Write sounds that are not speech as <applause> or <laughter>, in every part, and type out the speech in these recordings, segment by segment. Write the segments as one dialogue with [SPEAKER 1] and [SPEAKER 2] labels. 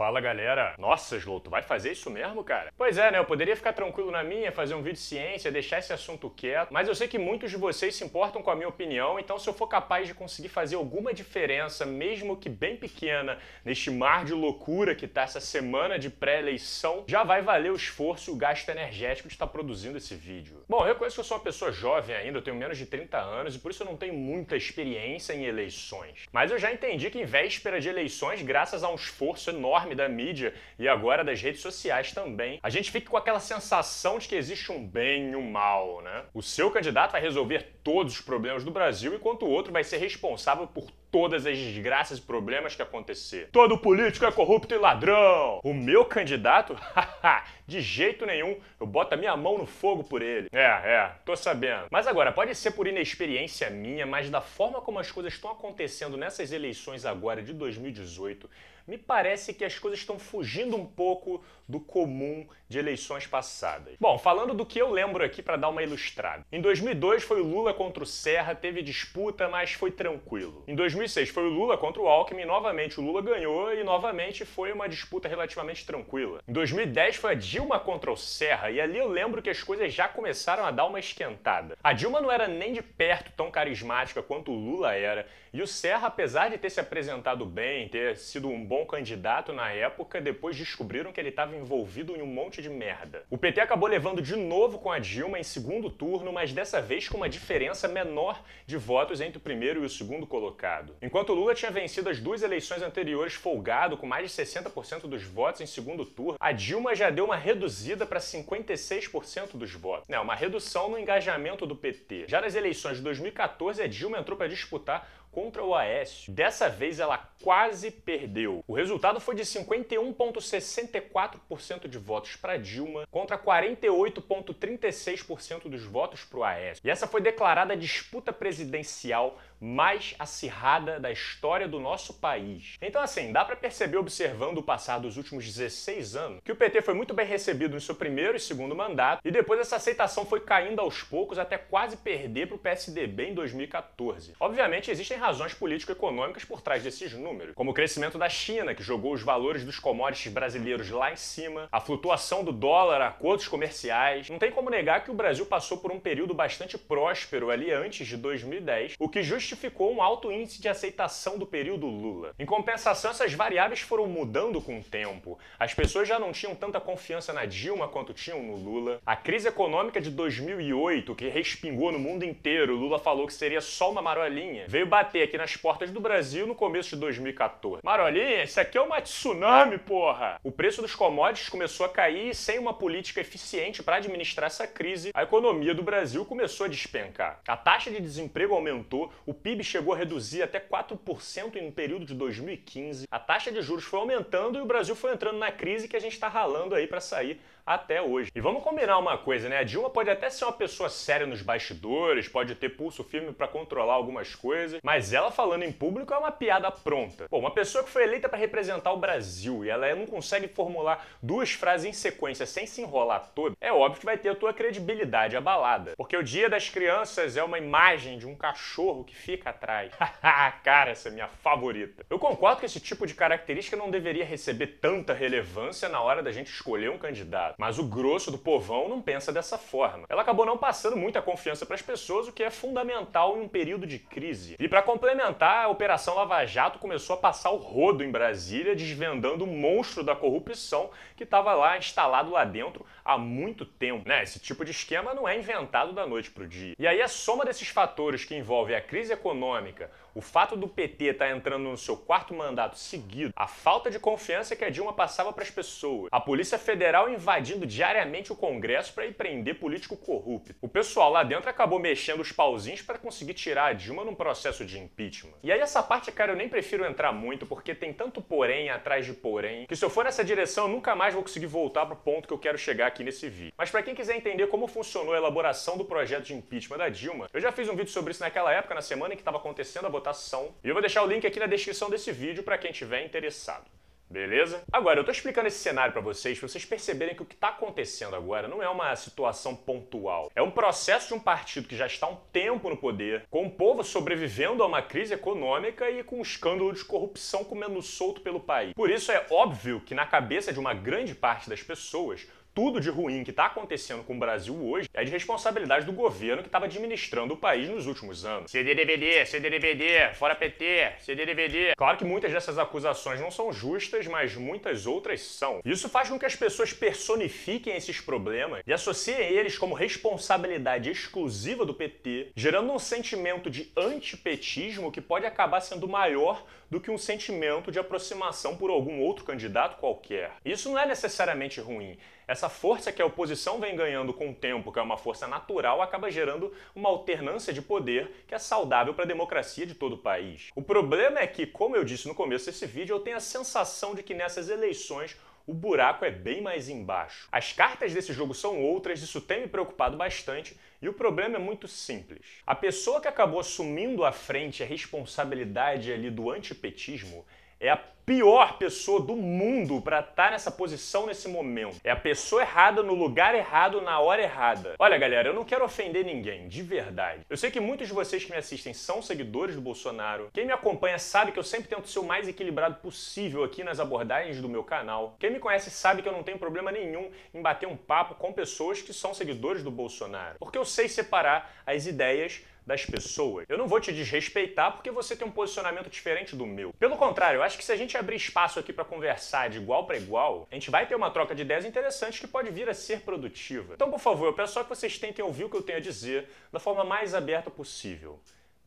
[SPEAKER 1] Fala galera. Nossa, Slow, tu vai fazer isso mesmo, cara? Pois é, né? Eu poderia ficar tranquilo na minha, fazer um vídeo de ciência, deixar esse assunto quieto, mas eu sei que muitos de vocês se importam com a minha opinião, então se eu for capaz de conseguir fazer alguma diferença, mesmo que bem pequena, neste mar de loucura que tá essa semana de pré-eleição, já vai valer o esforço e o gasto energético de estar produzindo esse vídeo. Bom, eu reconheço que eu sou uma pessoa jovem ainda, eu tenho menos de 30 anos e por isso eu não tenho muita experiência em eleições. Mas eu já entendi que em véspera de eleições, graças a um esforço enorme da mídia e agora das redes sociais também, a gente fica com aquela sensação de que existe um bem e um mal, né? O seu candidato vai resolver todos os problemas do Brasil, enquanto o outro vai ser responsável por todas as desgraças e problemas que acontecer. Todo político é corrupto e ladrão. O meu candidato? <laughs> de jeito nenhum. Eu boto a minha mão no fogo por ele. É, é, tô sabendo. Mas agora, pode ser por inexperiência minha, mas da forma como as coisas estão acontecendo nessas eleições agora de 2018, me parece que as coisas estão fugindo um pouco do comum de eleições passadas. Bom, falando do que eu lembro aqui para dar uma ilustrada. Em 2002 foi o Lula contra o Serra, teve disputa, mas foi tranquilo. Em 2006 foi o Lula contra o Alckmin, novamente o Lula ganhou e novamente foi uma disputa relativamente tranquila. Em 2010 foi a Dilma contra o Serra e ali eu lembro que as coisas já começaram a dar uma esquentada. A Dilma não era nem de perto tão carismática quanto o Lula era e o Serra, apesar de ter se apresentado bem, ter sido um bom candidato na época, depois descobriram que ele estava envolvido em um monte de merda. O PT acabou levando de novo com a Dilma em segundo turno, mas dessa vez com uma diferença menor de votos entre o primeiro e o segundo colocado. Enquanto Lula tinha vencido as duas eleições anteriores folgado com mais de 60% dos votos em segundo turno, a Dilma já deu uma reduzida para 56% dos votos. Né, uma redução no engajamento do PT. Já nas eleições de 2014, a Dilma entrou para disputar contra o Aécio. Dessa vez ela quase perdeu. O resultado foi de 51,64% de votos para Dilma contra 48,36% dos votos para o Aécio. E essa foi declarada disputa presidencial mais acirrada da história do nosso país. Então, assim, dá para perceber, observando o passar dos últimos 16 anos, que o PT foi muito bem recebido no seu primeiro e segundo mandato, e depois essa aceitação foi caindo aos poucos até quase perder para o PSDB em 2014. Obviamente, existem razões político-econômicas por trás desses números, como o crescimento da China, que jogou os valores dos commodities brasileiros lá em cima, a flutuação do dólar, acordos comerciais. Não tem como negar que o Brasil passou por um período bastante próspero ali antes de 2010, o que justifica justificou um alto índice de aceitação do período Lula. Em compensação, essas variáveis foram mudando com o tempo. As pessoas já não tinham tanta confiança na Dilma quanto tinham no Lula. A crise econômica de 2008, que respingou no mundo inteiro, Lula falou que seria só uma marolinha, veio bater aqui nas portas do Brasil no começo de 2014. Marolinha, isso aqui é uma tsunami, porra! O preço dos commodities começou a cair e sem uma política eficiente para administrar essa crise, a economia do Brasil começou a despencar. A taxa de desemprego aumentou, o PIB chegou a reduzir até 4% em um período de 2015. A taxa de juros foi aumentando e o Brasil foi entrando na crise que a gente está ralando aí para sair até hoje. E vamos combinar uma coisa, né? A Dilma pode até ser uma pessoa séria nos bastidores, pode ter pulso firme para controlar algumas coisas, mas ela falando em público é uma piada pronta. Bom, uma pessoa que foi eleita para representar o Brasil e ela não consegue formular duas frases em sequência sem se enrolar toda, é óbvio que vai ter a tua credibilidade abalada. Porque o Dia das Crianças é uma imagem de um cachorro que fica atrás. <laughs> Cara, essa é minha favorita. Eu concordo que esse tipo de característica não deveria receber tanta relevância na hora da gente escolher um candidato. Mas o grosso do povão não pensa dessa forma. Ela acabou não passando muita confiança para as pessoas, o que é fundamental em um período de crise. E para complementar, a Operação Lava Jato começou a passar o rodo em Brasília, desvendando o monstro da corrupção que estava lá instalado lá dentro há muito tempo. Né? Esse tipo de esquema não é inventado da noite para o dia. E aí a soma desses fatores que envolve a crise econômica, o fato do PT estar tá entrando no seu quarto mandato seguido, a falta de confiança que a Dilma passava para as pessoas, a Polícia Federal invadindo diariamente o Congresso para ir prender político corrupto. O pessoal lá dentro acabou mexendo os pauzinhos para conseguir tirar a Dilma num processo de impeachment. E aí essa parte, cara, eu nem prefiro entrar muito porque tem tanto porém atrás de porém, que se eu for nessa direção eu nunca mais vou conseguir voltar pro ponto que eu quero chegar aqui nesse vídeo. Mas para quem quiser entender como funcionou a elaboração do projeto de impeachment da Dilma, eu já fiz um vídeo sobre isso naquela época, na semana em que estava acontecendo a votação, e eu vou deixar o link aqui na descrição desse vídeo para quem tiver interessado. Beleza? Agora, eu tô explicando esse cenário para vocês, pra vocês perceberem que o que tá acontecendo agora não é uma situação pontual. É um processo de um partido que já está há um tempo no poder, com o povo sobrevivendo a uma crise econômica e com um escândalo de corrupção comendo solto pelo país. Por isso é óbvio que na cabeça de uma grande parte das pessoas, tudo de ruim que está acontecendo com o Brasil hoje é de responsabilidade do governo que estava administrando o país nos últimos anos. CDDVD, CDDVD, fora PT, CDDVD. Claro que muitas dessas acusações não são justas, mas muitas outras são. Isso faz com que as pessoas personifiquem esses problemas e associem eles como responsabilidade exclusiva do PT, gerando um sentimento de antipetismo que pode acabar sendo maior do que um sentimento de aproximação por algum outro candidato qualquer. Isso não é necessariamente ruim. Essa força que a oposição vem ganhando com o tempo, que é uma força natural, acaba gerando uma alternância de poder que é saudável para a democracia de todo o país. O problema é que, como eu disse no começo desse vídeo, eu tenho a sensação de que nessas eleições o buraco é bem mais embaixo. As cartas desse jogo são outras, isso tem me preocupado bastante e o problema é muito simples. A pessoa que acabou assumindo à frente a responsabilidade ali do antipetismo é a pior pessoa do mundo para estar tá nessa posição nesse momento. É a pessoa errada no lugar errado na hora errada. Olha, galera, eu não quero ofender ninguém, de verdade. Eu sei que muitos de vocês que me assistem são seguidores do Bolsonaro. Quem me acompanha sabe que eu sempre tento ser o mais equilibrado possível aqui nas abordagens do meu canal. Quem me conhece sabe que eu não tenho problema nenhum em bater um papo com pessoas que são seguidores do Bolsonaro. Porque eu sei separar as ideias das pessoas. Eu não vou te desrespeitar porque você tem um posicionamento diferente do meu. Pelo contrário, eu acho que se a gente abrir espaço aqui para conversar de igual para igual, a gente vai ter uma troca de ideias interessante que pode vir a ser produtiva. Então, por favor, eu peço só que vocês tentem ouvir o que eu tenho a dizer da forma mais aberta possível.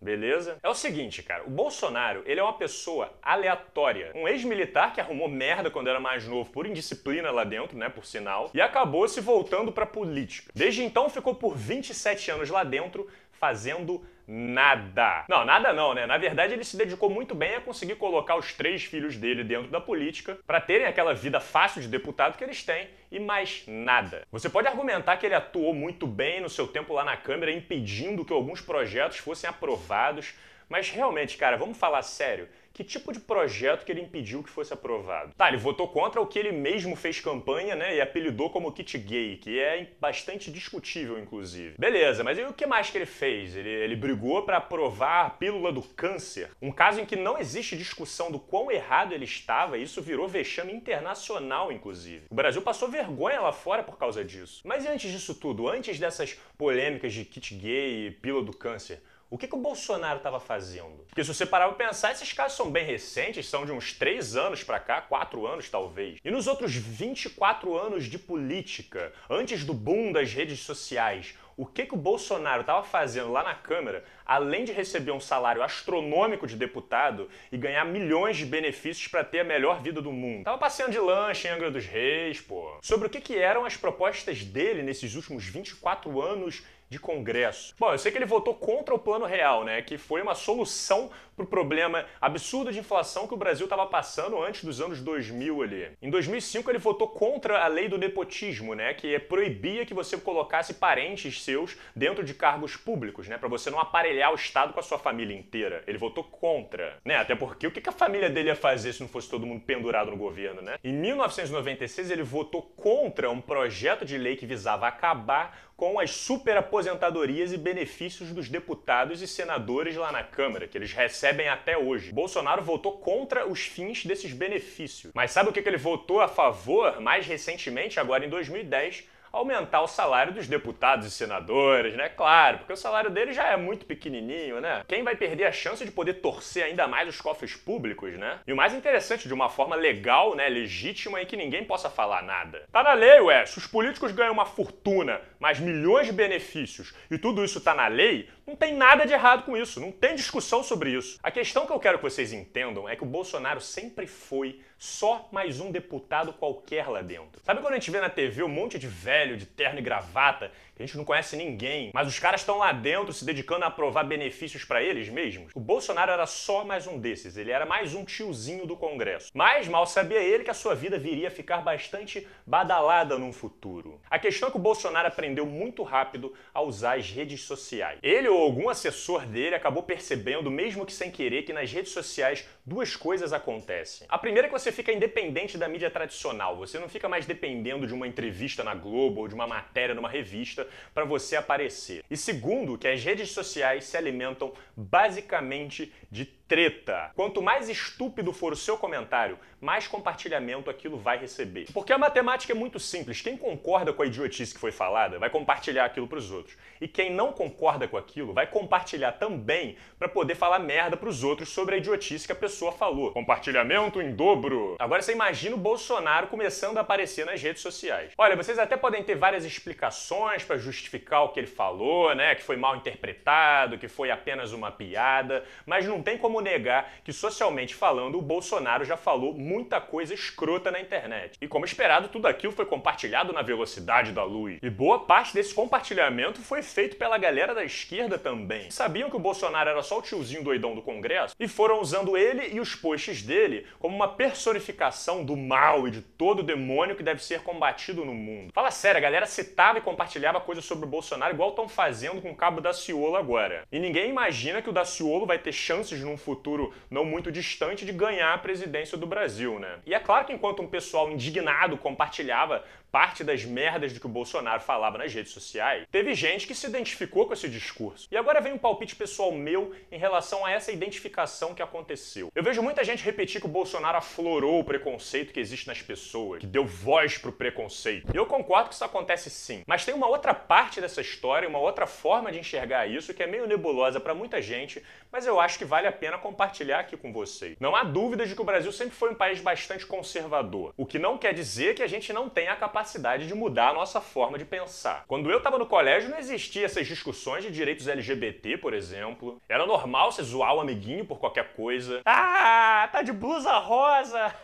[SPEAKER 1] Beleza? É o seguinte, cara, o Bolsonaro, ele é uma pessoa aleatória. Um ex-militar que arrumou merda quando era mais novo por indisciplina lá dentro, né, por sinal, e acabou se voltando pra política. Desde então ficou por 27 anos lá dentro, fazendo nada. Não, nada não, né? Na verdade, ele se dedicou muito bem a conseguir colocar os três filhos dele dentro da política para terem aquela vida fácil de deputado que eles têm e mais nada. Você pode argumentar que ele atuou muito bem no seu tempo lá na Câmara, impedindo que alguns projetos fossem aprovados, mas realmente, cara, vamos falar sério que tipo de projeto que ele impediu que fosse aprovado. Tá, ele votou contra o que ele mesmo fez campanha, né, e apelidou como kit gay, que é bastante discutível, inclusive. Beleza, mas e o que mais que ele fez? Ele, ele brigou para aprovar a pílula do câncer, um caso em que não existe discussão do quão errado ele estava, e isso virou vexame internacional, inclusive. O Brasil passou vergonha lá fora por causa disso. Mas e antes disso tudo, antes dessas polêmicas de kit gay e pílula do câncer, o que, que o Bolsonaro estava fazendo? Porque se você parar para pensar, esses casos são bem recentes, são de uns 3 anos para cá, 4 anos talvez. E nos outros 24 anos de política, antes do boom das redes sociais, o que, que o Bolsonaro estava fazendo lá na Câmara, além de receber um salário astronômico de deputado e ganhar milhões de benefícios para ter a melhor vida do mundo. Tava passeando de lanche em Angra dos Reis, pô. Sobre o que, que eram as propostas dele nesses últimos 24 anos de Congresso. Bom, eu sei que ele votou contra o Plano Real, né, que foi uma solução para o problema absurdo de inflação que o Brasil estava passando antes dos anos 2000 ali. Em 2005 ele votou contra a lei do nepotismo, né, que proibia que você colocasse parentes seus dentro de cargos públicos, né, para você não aparelhar o Estado com a sua família inteira. Ele votou contra, né, até porque o que a família dele ia fazer se não fosse todo mundo pendurado no governo, né? Em 1996 ele votou contra um projeto de lei que visava acabar com as superaposentadorias e benefícios dos deputados e senadores lá na Câmara, que eles recebem até hoje. Bolsonaro votou contra os fins desses benefícios. Mas sabe o que ele votou a favor mais recentemente, agora em 2010? aumentar o salário dos deputados e senadores, né? Claro, porque o salário deles já é muito pequenininho, né? Quem vai perder a chance de poder torcer ainda mais os cofres públicos, né? E o mais interessante, de uma forma legal, né, legítima e que ninguém possa falar nada. Tá na lei, ué. Se os políticos ganham uma fortuna, mais milhões de benefícios e tudo isso tá na lei, não tem nada de errado com isso, não tem discussão sobre isso. A questão que eu quero que vocês entendam é que o Bolsonaro sempre foi só mais um deputado qualquer lá dentro. Sabe quando a gente vê na TV um monte de velho de terno e gravata que a gente não conhece ninguém, mas os caras estão lá dentro se dedicando a aprovar benefícios para eles mesmos. O Bolsonaro era só mais um desses, ele era mais um tiozinho do Congresso. Mas mal sabia ele que a sua vida viria a ficar bastante badalada num futuro. A questão é que o Bolsonaro aprendeu muito rápido a usar as redes sociais. Ele ou algum assessor dele acabou percebendo, mesmo que sem querer, que nas redes sociais duas coisas acontecem. A primeira é que você fica independente da mídia tradicional, você não fica mais dependendo de uma entrevista na Globo ou de uma matéria numa revista para você aparecer. E segundo, que as redes sociais se alimentam basicamente de treta. Quanto mais estúpido for o seu comentário, mais compartilhamento aquilo vai receber. Porque a matemática é muito simples. Quem concorda com a idiotice que foi falada vai compartilhar aquilo para os outros. E quem não concorda com aquilo vai compartilhar também para poder falar merda para os outros sobre a idiotice que a pessoa falou. Compartilhamento em dobro. Agora você imagina o Bolsonaro começando a aparecer nas redes sociais. Olha, vocês até podem ter várias explicações para justificar o que ele falou, né? Que foi mal interpretado, que foi apenas uma piada, mas não tem como negar que, socialmente falando, o Bolsonaro já falou muita coisa escrota na internet. E como esperado, tudo aquilo foi compartilhado na velocidade da luz. E boa parte desse compartilhamento foi feito pela galera da esquerda também. Sabiam que o Bolsonaro era só o tiozinho doidão do Congresso e foram usando ele e os posts dele como uma personificação do mal e de todo demônio que deve ser combatido no mundo. Fala sério, a galera citava e compartilhava coisas sobre o Bolsonaro igual estão fazendo com o cabo da Ciolo agora. E ninguém imagina que o Daciolo vai ter chances num futuro não muito distante de ganhar a presidência do Brasil, né? E é claro que enquanto um pessoal indignado compartilhava parte das merdas do que o Bolsonaro falava nas redes sociais, teve gente que se identificou com esse discurso. E agora vem um palpite pessoal meu em relação a essa identificação que aconteceu. Eu vejo muita gente repetir que o Bolsonaro aflorou o preconceito que existe nas pessoas, que deu voz pro preconceito. E eu concordo que isso acontece sim. Mas tem uma outra parte dessa história, uma outra forma de enxergar isso que é meio nebulosa para muita gente, mas eu acho que vale a pena compartilhar aqui com vocês. Não há dúvida de que o Brasil sempre foi um país bastante conservador, o que não quer dizer que a gente não tenha a capacidade capacidade de mudar a nossa forma de pensar. Quando eu estava no colégio, não existia essas discussões de direitos LGBT, por exemplo. Era normal você zoar o amiguinho por qualquer coisa. Ah, tá de blusa rosa!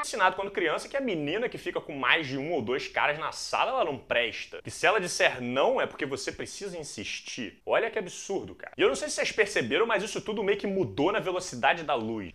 [SPEAKER 1] Ensinado quando criança que a menina que fica com mais de um ou dois caras na sala, ela não presta. Que se ela disser não, é porque você precisa insistir. Olha que absurdo, cara. E eu não sei se vocês perceberam, mas isso tudo meio que mudou na velocidade da luz.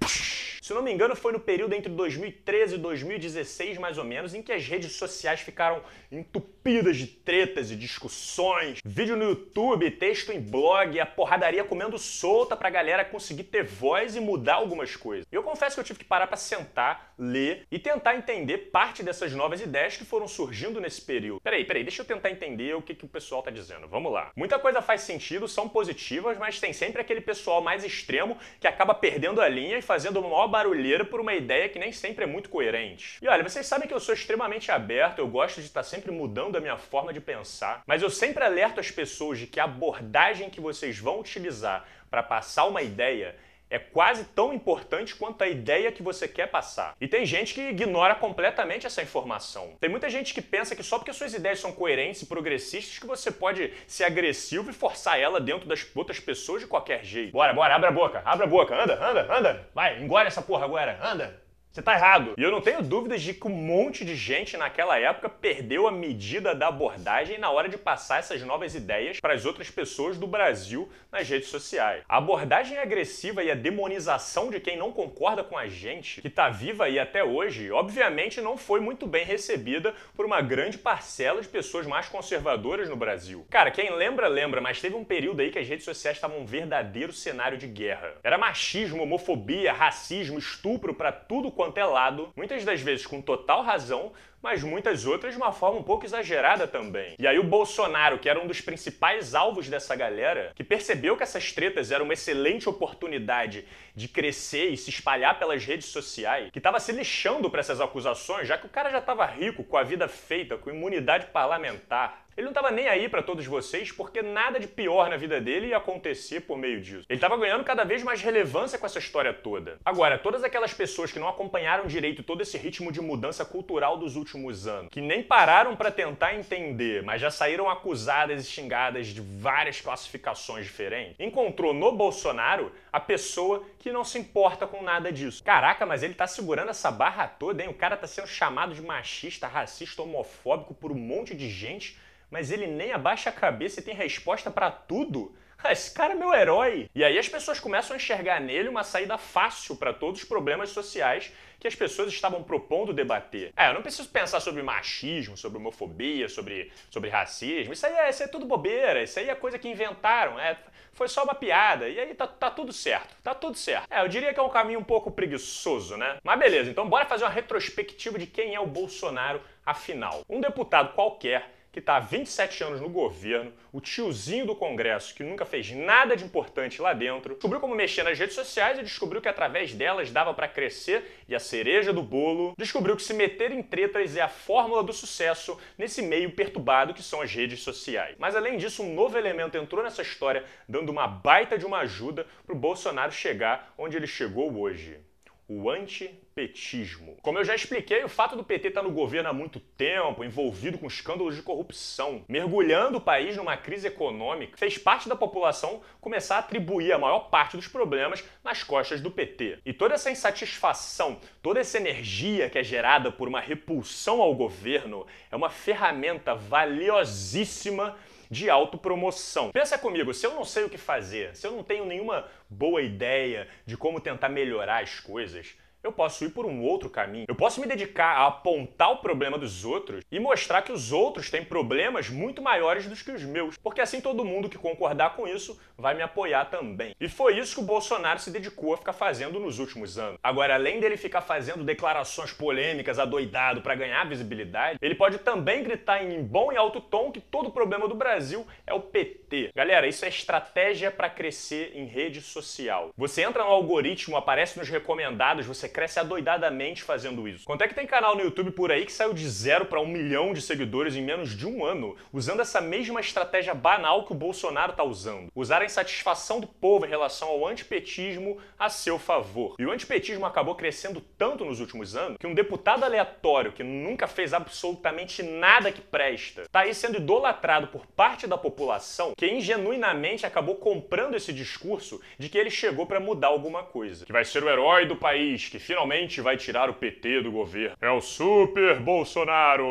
[SPEAKER 1] Se não me engano, foi no período entre 2013 e 2016, mais ou menos, em que as redes sociais ficaram entupidas de tretas e discussões. Vídeo no YouTube, texto em blog, a porradaria comendo solta pra galera conseguir ter voz e mudar algumas coisas. Eu confesso que eu tive que parar para sentar, ler e tentar entender parte dessas novas ideias que foram surgindo nesse período. Peraí, peraí, deixa eu tentar entender o que, que o pessoal tá dizendo. Vamos lá. Muita coisa faz sentido, são positivas, mas tem sempre aquele pessoal mais extremo que acaba perdendo a linha e fazendo uma maior barulheira por uma ideia que nem sempre é muito coerente. E olha, vocês sabem que eu sou extremamente aberto, eu gosto de estar sempre mudando a minha forma de pensar, mas eu sempre alerto as pessoas de que a abordagem que vocês vão utilizar para passar uma ideia é quase tão importante quanto a ideia que você quer passar. E tem gente que ignora completamente essa informação. Tem muita gente que pensa que só porque suas ideias são coerentes e progressistas que você pode ser agressivo e forçar ela dentro das outras pessoas de qualquer jeito. Bora, bora, abre a boca, abre a boca, anda, anda, anda. Vai, engole essa porra agora, anda. Você tá errado. E eu não tenho dúvidas de que um monte de gente naquela época perdeu a medida da abordagem na hora de passar essas novas ideias para as outras pessoas do Brasil nas redes sociais. A abordagem agressiva e a demonização de quem não concorda com a gente, que tá viva aí até hoje, obviamente não foi muito bem recebida por uma grande parcela de pessoas mais conservadoras no Brasil. Cara, quem lembra, lembra, mas teve um período aí que as redes sociais estavam um verdadeiro cenário de guerra. Era machismo, homofobia, racismo, estupro para tudo quanto quanto é lado, muitas das vezes com total razão, mas muitas outras de uma forma um pouco exagerada também. E aí o Bolsonaro, que era um dos principais alvos dessa galera, que percebeu que essas tretas eram uma excelente oportunidade de crescer e se espalhar pelas redes sociais, que estava se lixando para essas acusações, já que o cara já estava rico, com a vida feita, com imunidade parlamentar, ele não estava nem aí para todos vocês porque nada de pior na vida dele ia acontecer por meio disso. Ele estava ganhando cada vez mais relevância com essa história toda. Agora, todas aquelas pessoas que não acompanharam direito todo esse ritmo de mudança cultural dos últimos anos, que nem pararam para tentar entender, mas já saíram acusadas e xingadas de várias classificações diferentes, encontrou no Bolsonaro a pessoa que não se importa com nada disso. Caraca, mas ele tá segurando essa barra toda, hein? O cara tá sendo chamado de machista, racista, homofóbico por um monte de gente mas ele nem abaixa a cabeça e tem resposta para tudo. Ah, esse cara é meu herói. E aí as pessoas começam a enxergar nele uma saída fácil para todos os problemas sociais que as pessoas estavam propondo debater. É, eu não preciso pensar sobre machismo, sobre homofobia, sobre, sobre racismo. Isso aí, é, isso é tudo bobeira, isso aí é coisa que inventaram. É, foi só uma piada. E aí tá, tá tudo certo. Tá tudo certo. É, eu diria que é um caminho um pouco preguiçoso, né? Mas beleza, então bora fazer uma retrospectiva de quem é o Bolsonaro afinal. Um deputado qualquer que está há 27 anos no governo, o tiozinho do Congresso que nunca fez nada de importante lá dentro, descobriu como mexer nas redes sociais e descobriu que através delas dava para crescer e a cereja do bolo, descobriu que se meter em tretas é a fórmula do sucesso nesse meio perturbado que são as redes sociais. Mas além disso, um novo elemento entrou nessa história, dando uma baita de uma ajuda para o Bolsonaro chegar onde ele chegou hoje o antipetismo. Como eu já expliquei, o fato do PT estar no governo há muito tempo, envolvido com escândalos de corrupção, mergulhando o país numa crise econômica, fez parte da população começar a atribuir a maior parte dos problemas nas costas do PT. E toda essa insatisfação, toda essa energia que é gerada por uma repulsão ao governo é uma ferramenta valiosíssima de autopromoção. Pensa comigo, se eu não sei o que fazer, se eu não tenho nenhuma boa ideia de como tentar melhorar as coisas, eu posso ir por um outro caminho. Eu posso me dedicar a apontar o problema dos outros e mostrar que os outros têm problemas muito maiores do que os meus, porque assim todo mundo que concordar com isso vai me apoiar também. E foi isso que o Bolsonaro se dedicou a ficar fazendo nos últimos anos. Agora, além dele ficar fazendo declarações polêmicas adoidado para ganhar visibilidade, ele pode também gritar em bom e alto tom que todo problema do Brasil é o PT. Galera, isso é estratégia para crescer em rede social. Você entra no algoritmo, aparece nos recomendados, você cresce adoidadamente fazendo isso. Quanto é que tem canal no YouTube por aí que saiu de zero para um milhão de seguidores em menos de um ano, usando essa mesma estratégia banal que o Bolsonaro está usando? Usar a insatisfação do povo em relação ao antipetismo a seu favor. E o antipetismo acabou crescendo tanto nos últimos anos que um deputado aleatório que nunca fez absolutamente nada que presta está aí sendo idolatrado por parte da população que ingenuinamente acabou comprando esse discurso de que ele chegou para mudar alguma coisa. Que vai ser o herói do país, que finalmente vai tirar o PT do governo. É o Super Bolsonaro!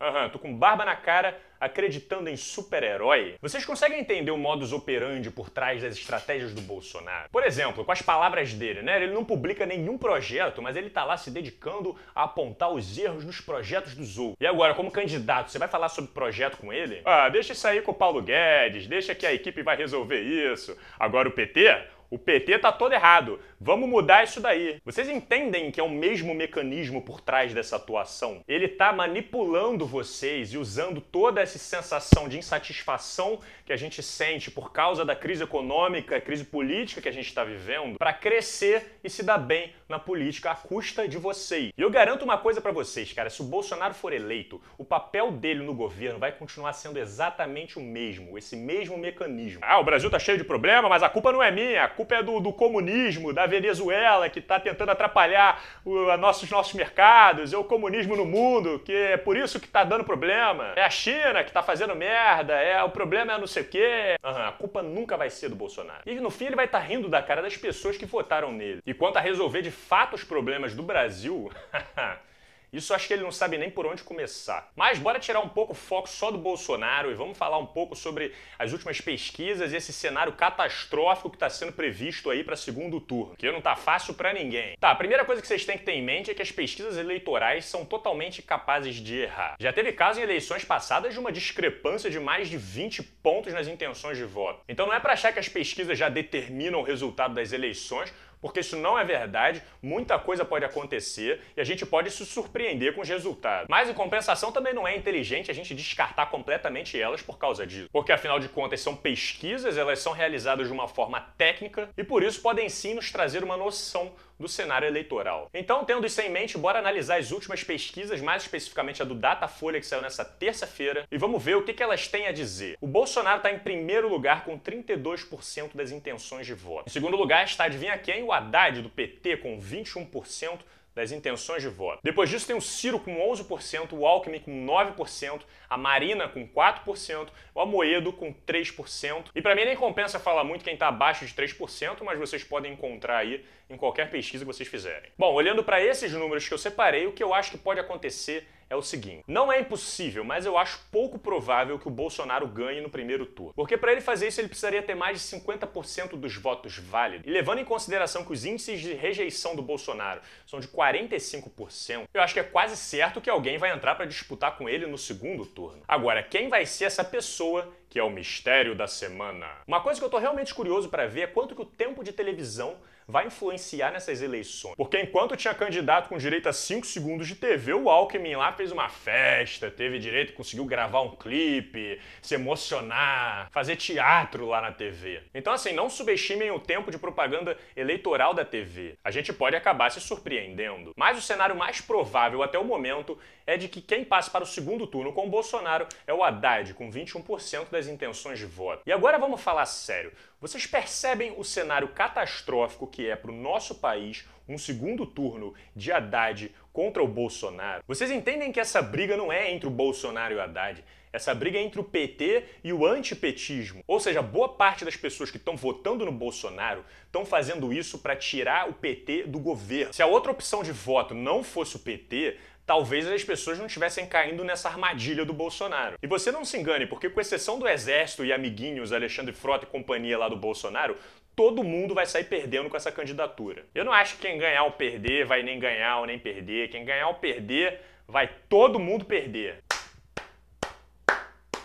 [SPEAKER 1] Aham, tô com barba na cara, acreditando em super-herói. Vocês conseguem entender o modus operandi por trás das estratégias do Bolsonaro? Por exemplo, com as palavras dele, né? Ele não publica nenhum projeto, mas ele tá lá se dedicando a apontar os erros nos projetos dos outros. E agora, como candidato, você vai falar sobre projeto com ele? Ah, deixa isso aí com o Paulo Guedes, deixa que a equipe vai resolver isso. Agora o PT? O PT tá todo errado. Vamos mudar isso daí. Vocês entendem que é o mesmo mecanismo por trás dessa atuação? Ele tá manipulando vocês e usando toda essa sensação de insatisfação que a gente sente por causa da crise econômica, crise política que a gente está vivendo, para crescer e se dar bem na política à custa de vocês. E eu garanto uma coisa para vocês, cara, se o Bolsonaro for eleito, o papel dele no governo vai continuar sendo exatamente o mesmo, esse mesmo mecanismo. Ah, o Brasil tá cheio de problema, mas a culpa não é minha, culpa é do, do comunismo, da Venezuela, que está tentando atrapalhar o, a nossos, nossos mercados, é o comunismo no mundo, que é por isso que está dando problema. É a China que está fazendo merda, é o problema é não sei o quê. Uhum, a culpa nunca vai ser do Bolsonaro. E no fim ele vai estar tá rindo da cara das pessoas que votaram nele. E quanto a resolver de fato os problemas do Brasil, <laughs> Isso acho que ele não sabe nem por onde começar. Mas bora tirar um pouco o foco só do Bolsonaro e vamos falar um pouco sobre as últimas pesquisas e esse cenário catastrófico que está sendo previsto aí para segundo turno, que não tá fácil para ninguém. Tá, a primeira coisa que vocês têm que ter em mente é que as pesquisas eleitorais são totalmente capazes de errar. Já teve caso em eleições passadas de uma discrepância de mais de 20 pontos nas intenções de voto. Então não é para achar que as pesquisas já determinam o resultado das eleições, porque isso não é verdade, muita coisa pode acontecer e a gente pode se surpreender com os resultados. Mas em compensação também não é inteligente a gente descartar completamente elas por causa disso, porque afinal de contas são pesquisas, elas são realizadas de uma forma técnica e por isso podem sim nos trazer uma noção do cenário eleitoral. Então, tendo isso em mente, bora analisar as últimas pesquisas, mais especificamente a do Datafolha, que saiu nessa terça-feira, e vamos ver o que, elas têm a dizer. O Bolsonaro está em primeiro lugar com 32% das intenções de voto. Em segundo lugar está, adivinha quem? O Haddad, do PT, com 21% das intenções de voto. Depois disso tem o Ciro com 11%, o Alckmin com 9%, a Marina com 4%, o Amoedo com 3%. E para mim nem compensa falar muito quem está abaixo de 3%, mas vocês podem encontrar aí em qualquer pesquisa que vocês fizerem. Bom, olhando para esses números que eu separei, o que eu acho que pode acontecer é o seguinte: não é impossível, mas eu acho pouco provável que o Bolsonaro ganhe no primeiro turno. Porque para ele fazer isso, ele precisaria ter mais de 50% dos votos válidos. E levando em consideração que os índices de rejeição do Bolsonaro são de 45%, eu acho que é quase certo que alguém vai entrar para disputar com ele no segundo turno. Agora, quem vai ser essa pessoa que é o mistério da semana? Uma coisa que eu tô realmente curioso para ver é quanto que o tempo de televisão vai influenciar nessas eleições. Porque enquanto tinha candidato com direito a 5 segundos de TV, o Alckmin lá fez uma festa, teve direito, conseguiu gravar um clipe, se emocionar, fazer teatro lá na TV. Então, assim, não subestimem o tempo de propaganda eleitoral da TV. A gente pode acabar se surpreendendo. Mas o cenário mais provável até o momento é de que quem passa para o segundo turno com o Bolsonaro é o Haddad, com 21% das intenções de voto. E agora vamos falar sério. Vocês percebem o cenário catastrófico que é para o nosso país um segundo turno de Haddad contra o Bolsonaro? Vocês entendem que essa briga não é entre o Bolsonaro e o Haddad? Essa briga é entre o PT e o antipetismo. Ou seja, boa parte das pessoas que estão votando no Bolsonaro estão fazendo isso para tirar o PT do governo. Se a outra opção de voto não fosse o PT, talvez as pessoas não estivessem caindo nessa armadilha do Bolsonaro. E você não se engane, porque com exceção do Exército e amiguinhos Alexandre Frota e companhia lá do Bolsonaro, todo mundo vai sair perdendo com essa candidatura. Eu não acho que quem ganhar ou perder vai nem ganhar ou nem perder. Quem ganhar ou perder vai todo mundo perder.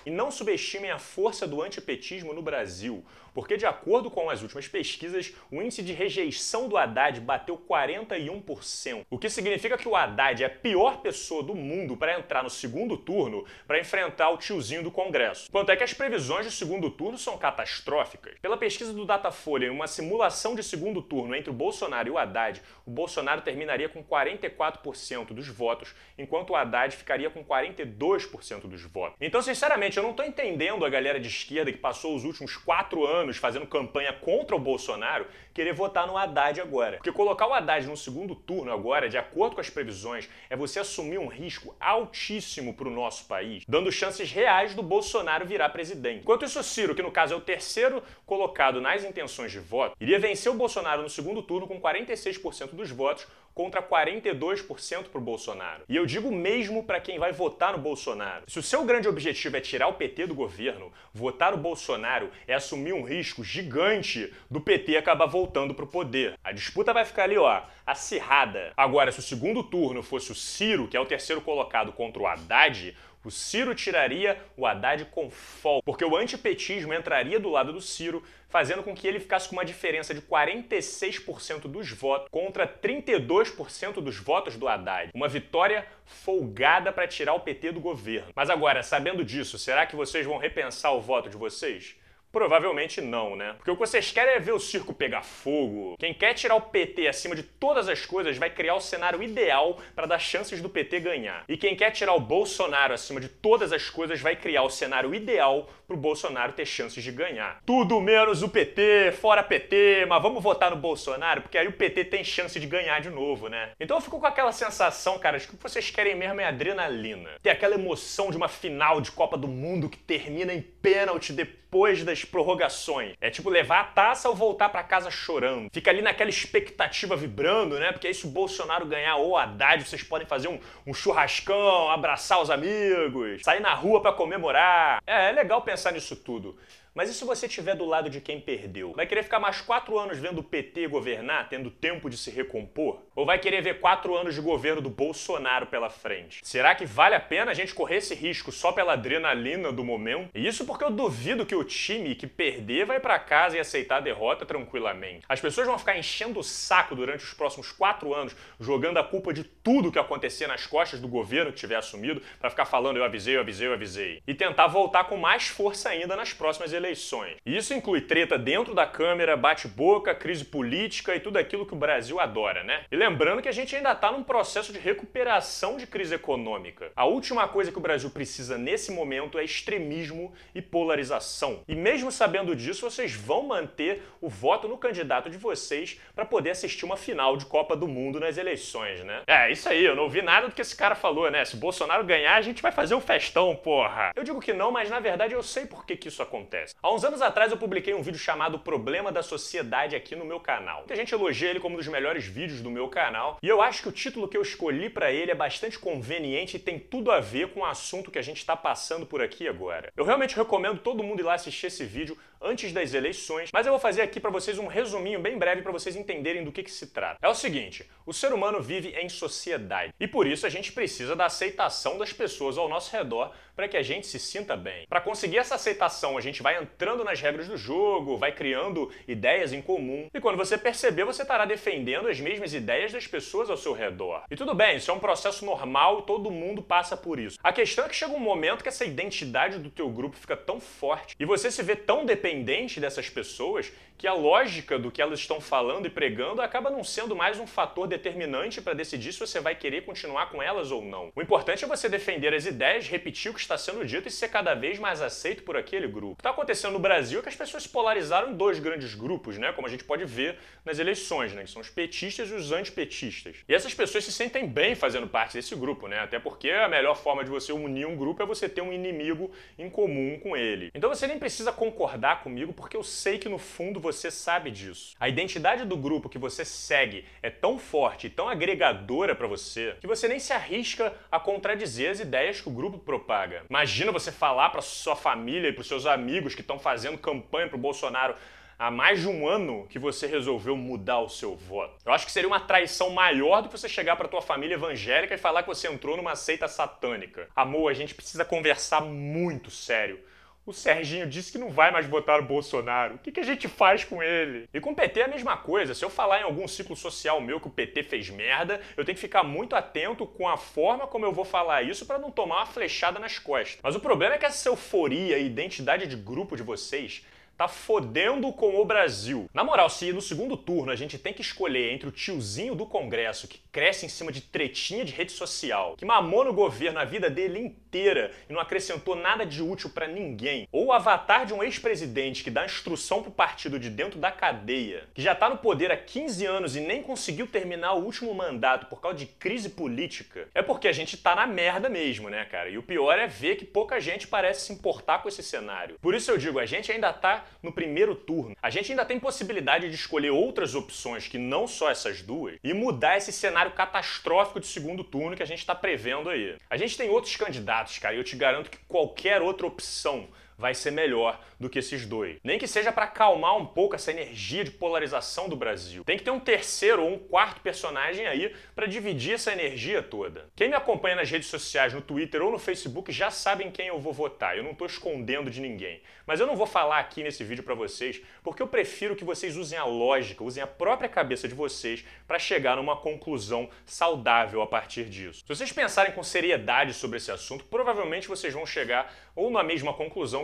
[SPEAKER 1] E não subestimem a força do antipetismo no Brasil, porque, de acordo com as últimas pesquisas, o índice de rejeição do Haddad bateu 41%, o que significa que o Haddad é a pior pessoa do mundo para entrar no segundo turno para enfrentar o tiozinho do Congresso. Quanto é que as previsões do segundo turno são catastróficas. Pela pesquisa do Datafolha, em uma simulação de segundo turno entre o Bolsonaro e o Haddad, o Bolsonaro terminaria com 44% dos votos, enquanto o Haddad ficaria com 42% dos votos. Então, sinceramente, eu não estou entendendo a galera de esquerda que passou os últimos quatro anos fazendo campanha contra o Bolsonaro querer votar no Haddad agora. Porque colocar o Haddad no segundo turno agora, de acordo com as previsões, é você assumir um risco altíssimo para o nosso país, dando chances reais do Bolsonaro virar presidente. Enquanto isso, Ciro, que no caso é o terceiro colocado nas intenções de voto, iria vencer o Bolsonaro no segundo turno com 46% dos votos contra 42% para o Bolsonaro. E eu digo mesmo para quem vai votar no Bolsonaro. Se o seu grande objetivo é tirar o PT do governo, votar o Bolsonaro é assumir um risco gigante do PT acabar voltando para o poder. A disputa vai ficar ali, ó, acirrada. Agora, se o segundo turno fosse o Ciro, que é o terceiro colocado contra o Haddad, o Ciro tiraria o Haddad com folga, porque o antipetismo entraria do lado do Ciro, fazendo com que ele ficasse com uma diferença de 46% dos votos contra 32% dos votos do Haddad. Uma vitória folgada para tirar o PT do governo. Mas agora, sabendo disso, será que vocês vão repensar o voto de vocês? Provavelmente não, né? Porque o que vocês querem é ver o circo pegar fogo. Quem quer tirar o PT acima de todas as coisas vai criar o cenário ideal para dar chances do PT ganhar. E quem quer tirar o Bolsonaro acima de todas as coisas vai criar o cenário ideal para o Bolsonaro ter chances de ganhar. Tudo menos o PT, fora PT, mas vamos votar no Bolsonaro, porque aí o PT tem chance de ganhar de novo, né? Então eu fico com aquela sensação, cara, de que vocês querem mesmo é adrenalina. Ter aquela emoção de uma final de Copa do Mundo que termina em pênalti depois das prorrogações. É tipo levar a taça ou voltar para casa chorando. Fica ali naquela expectativa vibrando, né? Porque aí se o Bolsonaro ganhar ou Haddad, vocês podem fazer um, um churrascão, abraçar os amigos, sair na rua para comemorar. É, é legal pensar nisso tudo. Mas e se você estiver do lado de quem perdeu? Vai querer ficar mais quatro anos vendo o PT governar, tendo tempo de se recompor? Ou vai querer ver quatro anos de governo do Bolsonaro pela frente? Será que vale a pena a gente correr esse risco só pela adrenalina do momento? E isso porque eu duvido que o time que perder vai para casa e aceitar a derrota tranquilamente. As pessoas vão ficar enchendo o saco durante os próximos quatro anos, jogando a culpa de tudo que acontecer nas costas do governo que tiver assumido, para ficar falando eu avisei, eu avisei, eu avisei. E tentar voltar com mais força ainda nas próximas eleições eleições. Isso inclui treta dentro da Câmara, bate-boca, crise política e tudo aquilo que o Brasil adora, né? E lembrando que a gente ainda está num processo de recuperação de crise econômica. A última coisa que o Brasil precisa nesse momento é extremismo e polarização. E mesmo sabendo disso, vocês vão manter o voto no candidato de vocês para poder assistir uma final de Copa do Mundo nas eleições, né? É, isso aí, eu não ouvi nada do que esse cara falou, né? Se Bolsonaro ganhar, a gente vai fazer um festão, porra. Eu digo que não, mas na verdade eu sei por que, que isso acontece. Há uns anos atrás eu publiquei um vídeo chamado Problema da Sociedade aqui no meu canal. Muita gente elogia ele como um dos melhores vídeos do meu canal, e eu acho que o título que eu escolhi para ele é bastante conveniente e tem tudo a ver com o assunto que a gente está passando por aqui agora. Eu realmente recomendo todo mundo ir lá assistir esse vídeo antes das eleições, mas eu vou fazer aqui para vocês um resuminho bem breve para vocês entenderem do que, que se trata. É o seguinte, o ser humano vive em sociedade e por isso a gente precisa da aceitação das pessoas ao nosso redor para que a gente se sinta bem. Para conseguir essa aceitação, a gente vai entrando nas regras do jogo, vai criando ideias em comum e quando você perceber, você estará defendendo as mesmas ideias das pessoas ao seu redor. E tudo bem, isso é um processo normal, todo mundo passa por isso. A questão é que chega um momento que essa identidade do teu grupo fica tão forte e você se vê tão dependente dessas pessoas que a lógica do que elas estão falando e pregando acaba não sendo mais um fator determinante para decidir se você vai querer continuar com elas ou não. O importante é você defender as ideias, repetir o que está sendo dito e ser cada vez mais aceito por aquele grupo. O que está acontecendo no Brasil é que as pessoas se polarizaram em dois grandes grupos, né? Como a gente pode ver nas eleições, né? Que são os petistas e os antipetistas. E essas pessoas se sentem bem fazendo parte desse grupo, né? Até porque a melhor forma de você unir um grupo é você ter um inimigo em comum com ele. Então você nem precisa concordar comigo, porque eu sei que no fundo você sabe disso. A identidade do grupo que você segue é tão forte e tão agregadora para você que você nem se arrisca a contradizer as ideias que o grupo propaga. Imagina você falar para sua família e para seus amigos que estão fazendo campanha para o Bolsonaro há mais de um ano que você resolveu mudar o seu voto. Eu acho que seria uma traição maior do que você chegar para tua família evangélica e falar que você entrou numa seita satânica. Amor, a gente precisa conversar muito sério o Serginho disse que não vai mais votar o Bolsonaro. O que, a gente faz com ele? E com o PT é a mesma coisa. Se eu falar em algum ciclo social meu que o PT fez merda, eu tenho que ficar muito atento com a forma como eu vou falar isso para não tomar uma flechada nas costas. Mas o problema é que essa euforia e identidade de grupo de vocês tá fodendo com o Brasil. Na moral, se no segundo turno a gente tem que escolher entre o tiozinho do Congresso que cresce em cima de tretinha de rede social, que mamou no governo a vida dele inteira e não acrescentou nada de útil para ninguém, ou o avatar de um ex-presidente que dá instrução pro partido de dentro da cadeia, que já tá no poder há 15 anos e nem conseguiu terminar o último mandato por causa de crise política, é porque a gente tá na merda mesmo, né, cara? E o pior é ver que pouca gente parece se importar com esse cenário. Por isso eu digo, a gente ainda tá no primeiro turno. A gente ainda tem possibilidade de escolher outras opções que não só essas duas e mudar esse cenário catastrófico de segundo turno que a gente está prevendo aí. A gente tem outros candidatos, cara, e eu te garanto que qualquer outra opção vai ser melhor do que esses dois. Nem que seja para acalmar um pouco essa energia de polarização do Brasil. Tem que ter um terceiro ou um quarto personagem aí para dividir essa energia toda. Quem me acompanha nas redes sociais, no Twitter ou no Facebook já sabem quem eu vou votar. Eu não estou escondendo de ninguém. Mas eu não vou falar aqui nesse vídeo para vocês, porque eu prefiro que vocês usem a lógica, usem a própria cabeça de vocês para chegar numa conclusão saudável a partir disso. Se vocês pensarem com seriedade sobre esse assunto, provavelmente vocês vão chegar ou na mesma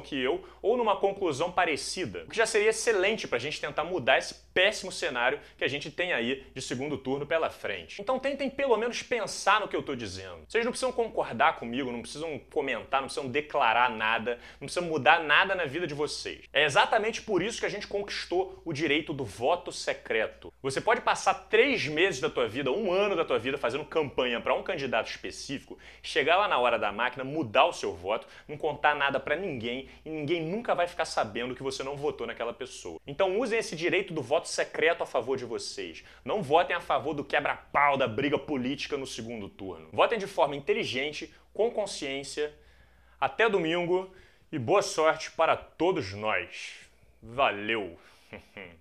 [SPEAKER 1] que eu, ou numa conclusão parecida, o que já seria excelente para a gente tentar mudar esse péssimo cenário que a gente tem aí de segundo turno pela frente. Então tentem pelo menos pensar no que eu estou dizendo. Vocês não precisam concordar comigo, não precisam comentar, não precisam declarar nada, não precisam mudar nada na vida de vocês. É exatamente por isso que a gente conquistou o direito do voto secreto. Você pode passar três meses da tua vida, um ano da tua vida fazendo campanha para um candidato específico, chegar lá na hora da máquina, mudar o seu voto, não contar nada para ninguém e ninguém nunca vai ficar sabendo que você não votou naquela pessoa. Então usem esse direito do voto secreto a favor de vocês. Não votem a favor do quebra-pau da briga política no segundo turno. Votem de forma inteligente, com consciência. Até domingo e boa sorte para todos nós. Valeu! <laughs>